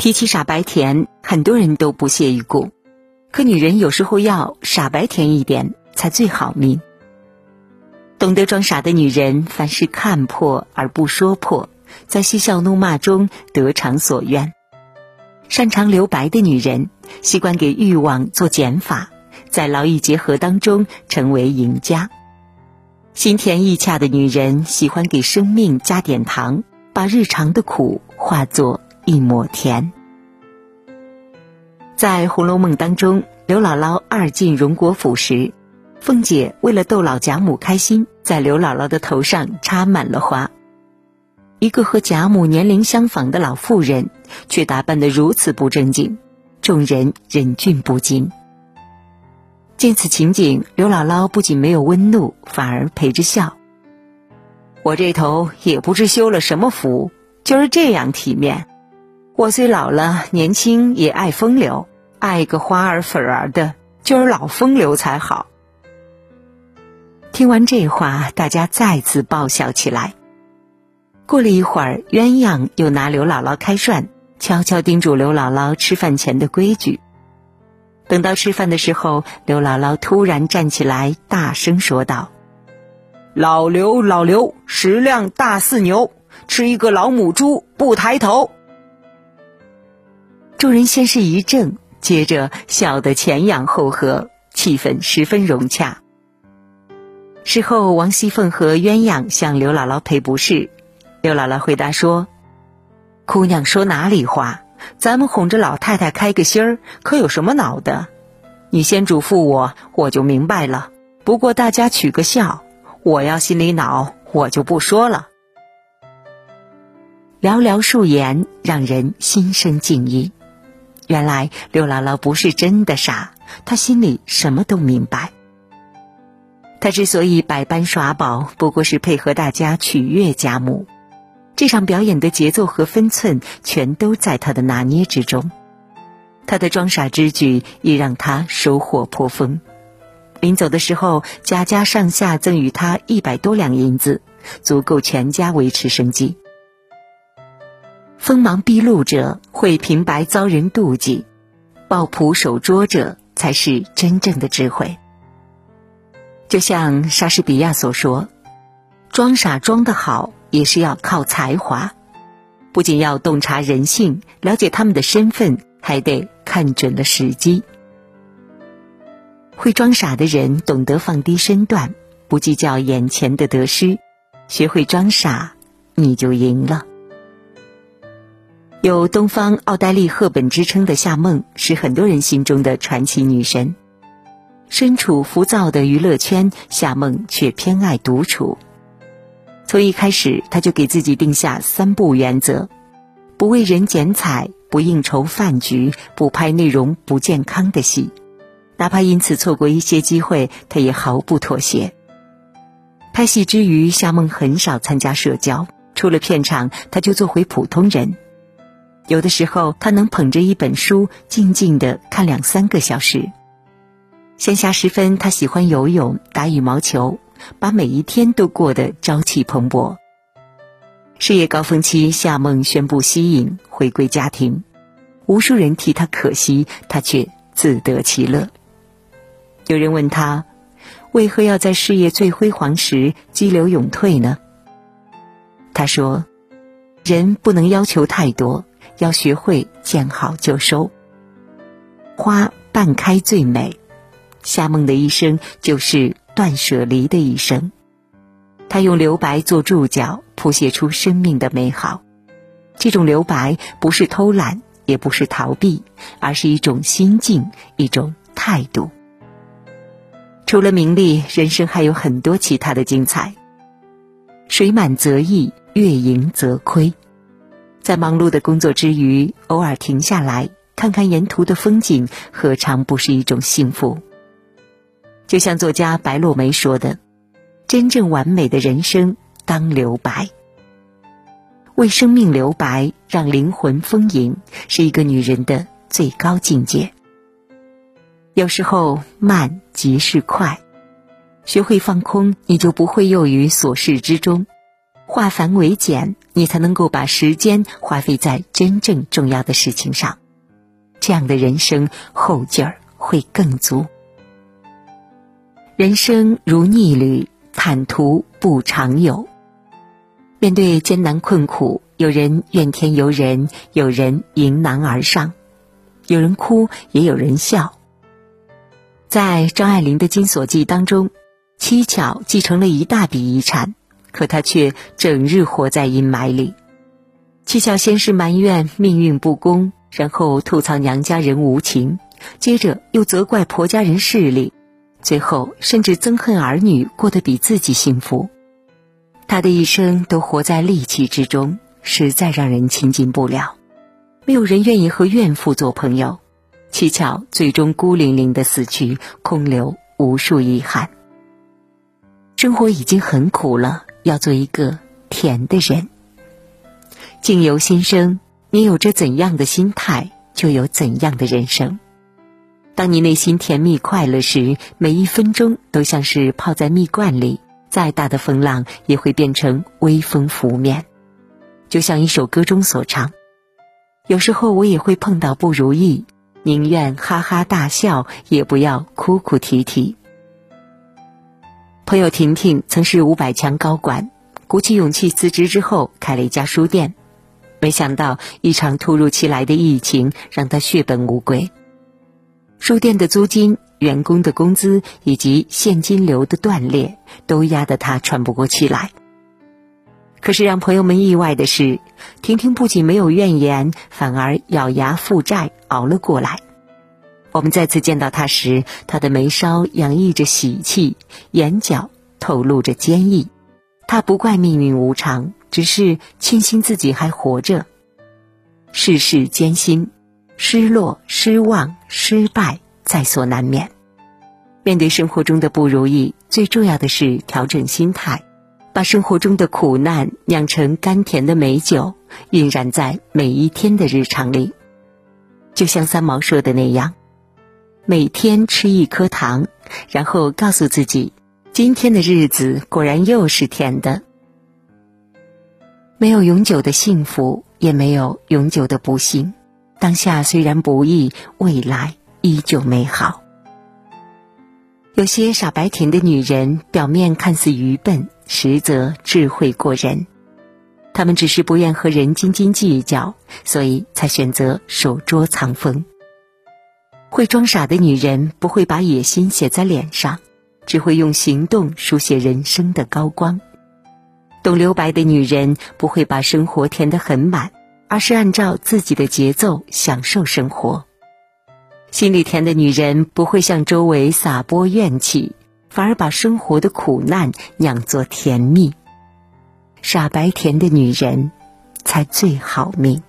提起傻白甜，很多人都不屑一顾，可女人有时候要傻白甜一点才最好命。懂得装傻的女人，凡事看破而不说破，在嬉笑怒骂中得偿所愿；擅长留白的女人，习惯给欲望做减法，在劳逸结合当中成为赢家。心甜意洽的女人，喜欢给生命加点糖，把日常的苦化作。一抹甜。在《红楼梦》当中，刘姥姥二进荣国府时，凤姐为了逗老贾母开心，在刘姥姥的头上插满了花。一个和贾母年龄相仿的老妇人，却打扮得如此不正经，众人忍俊不禁。见此情景，刘姥姥不仅没有温怒，反而陪着笑。我这头也不知修了什么福，就是这样体面。我虽老了，年轻也爱风流，爱个花儿粉儿的，就是老风流才好。听完这话，大家再次爆笑起来。过了一会儿，鸳鸯又拿刘姥姥开涮，悄悄叮嘱刘姥姥吃饭前的规矩。等到吃饭的时候，刘姥姥突然站起来，大声说道：“老刘，老刘，食量大似牛，吃一个老母猪不抬头。”众人先是一怔，接着笑得前仰后合，气氛十分融洽。事后，王熙凤和鸳鸯向刘姥姥赔不是，刘姥姥回答说：“姑娘说哪里话？咱们哄着老太太开个心儿，可有什么恼的？你先嘱咐我，我就明白了。不过大家取个笑，我要心里恼，我就不说了。”寥寥数言，让人心生敬意。原来刘姥姥不是真的傻，她心里什么都明白。她之所以百般耍宝，不过是配合大家取悦贾母。这场表演的节奏和分寸，全都在她的拿捏之中。她的装傻之举，也让她收获颇丰。临走的时候，贾家上下赠予她一百多两银子，足够全家维持生计。锋芒毕露者会平白遭人妒忌，抱朴守拙者才是真正的智慧。就像莎士比亚所说：“装傻装得好，也是要靠才华，不仅要洞察人性，了解他们的身份，还得看准了时机。会装傻的人懂得放低身段，不计较眼前的得失，学会装傻，你就赢了。”有“东方奥黛丽·赫本”之称的夏梦，是很多人心中的传奇女神。身处浮躁的娱乐圈，夏梦却偏爱独处。从一开始，她就给自己定下三不原则：不为人剪彩，不应酬饭局，不拍内容不健康的戏。哪怕因此错过一些机会，她也毫不妥协。拍戏之余，夏梦很少参加社交，出了片场，她就做回普通人。有的时候，他能捧着一本书，静静的看两三个小时。闲暇时分，他喜欢游泳、打羽毛球，把每一天都过得朝气蓬勃。事业高峰期，夏梦宣布息影，回归家庭。无数人替他可惜，他却自得其乐。有人问他，为何要在事业最辉煌时激流勇退呢？他说：“人不能要求太多。”要学会见好就收。花半开最美，夏梦的一生就是断舍离的一生。他用留白做注脚，谱写出生命的美好。这种留白不是偷懒，也不是逃避，而是一种心境，一种态度。除了名利，人生还有很多其他的精彩。水满则溢，月盈则亏。在忙碌的工作之余，偶尔停下来看看沿途的风景，何尝不是一种幸福？就像作家白落梅说的：“真正完美的人生，当留白。为生命留白，让灵魂丰盈，是一个女人的最高境界。有时候，慢即是快，学会放空，你就不会囿于琐事之中。”化繁为简，你才能够把时间花费在真正重要的事情上，这样的人生后劲儿会更足。人生如逆旅，坦途不常有。面对艰难困苦，有人怨天尤人，有人迎难而上，有人哭，也有人笑。在张爱玲的《金锁记》当中，七巧继承了一大笔遗产。可他却整日活在阴霾里。七巧先是埋怨命运不公，然后吐槽娘家人无情，接着又责怪婆家人势利，最后甚至憎恨儿女过得比自己幸福。他的一生都活在戾气之中，实在让人亲近不了。没有人愿意和怨妇做朋友。七巧最终孤零零的死去，空留无数遗憾。生活已经很苦了。要做一个甜的人，境由心生。你有着怎样的心态，就有怎样的人生。当你内心甜蜜快乐时，每一分钟都像是泡在蜜罐里，再大的风浪也会变成微风拂面。就像一首歌中所唱：“有时候我也会碰到不如意，宁愿哈哈大笑，也不要哭哭啼啼。”朋友婷婷曾是五百强高管，鼓起勇气辞职之后开了一家书店，没想到一场突如其来的疫情让她血本无归。书店的租金、员工的工资以及现金流的断裂，都压得她喘不过气来。可是让朋友们意外的是，婷婷不仅没有怨言，反而咬牙负债熬了过来。我们再次见到他时，他的眉梢洋溢着喜气，眼角透露着坚毅。他不怪命运无常，只是庆幸自己还活着。世事艰辛，失落、失望、失败在所难免。面对生活中的不如意，最重要的是调整心态，把生活中的苦难酿成甘甜的美酒，晕染在每一天的日常里。就像三毛说的那样。每天吃一颗糖，然后告诉自己，今天的日子果然又是甜的。没有永久的幸福，也没有永久的不幸。当下虽然不易，未来依旧美好。有些傻白甜的女人，表面看似愚笨，实则智慧过人。她们只是不愿和人斤斤计较，所以才选择守拙藏锋。会装傻的女人不会把野心写在脸上，只会用行动书写人生的高光。懂留白的女人不会把生活填得很满，而是按照自己的节奏享受生活。心里甜的女人不会向周围撒播怨气，反而把生活的苦难酿作甜蜜。傻白甜的女人，才最好命。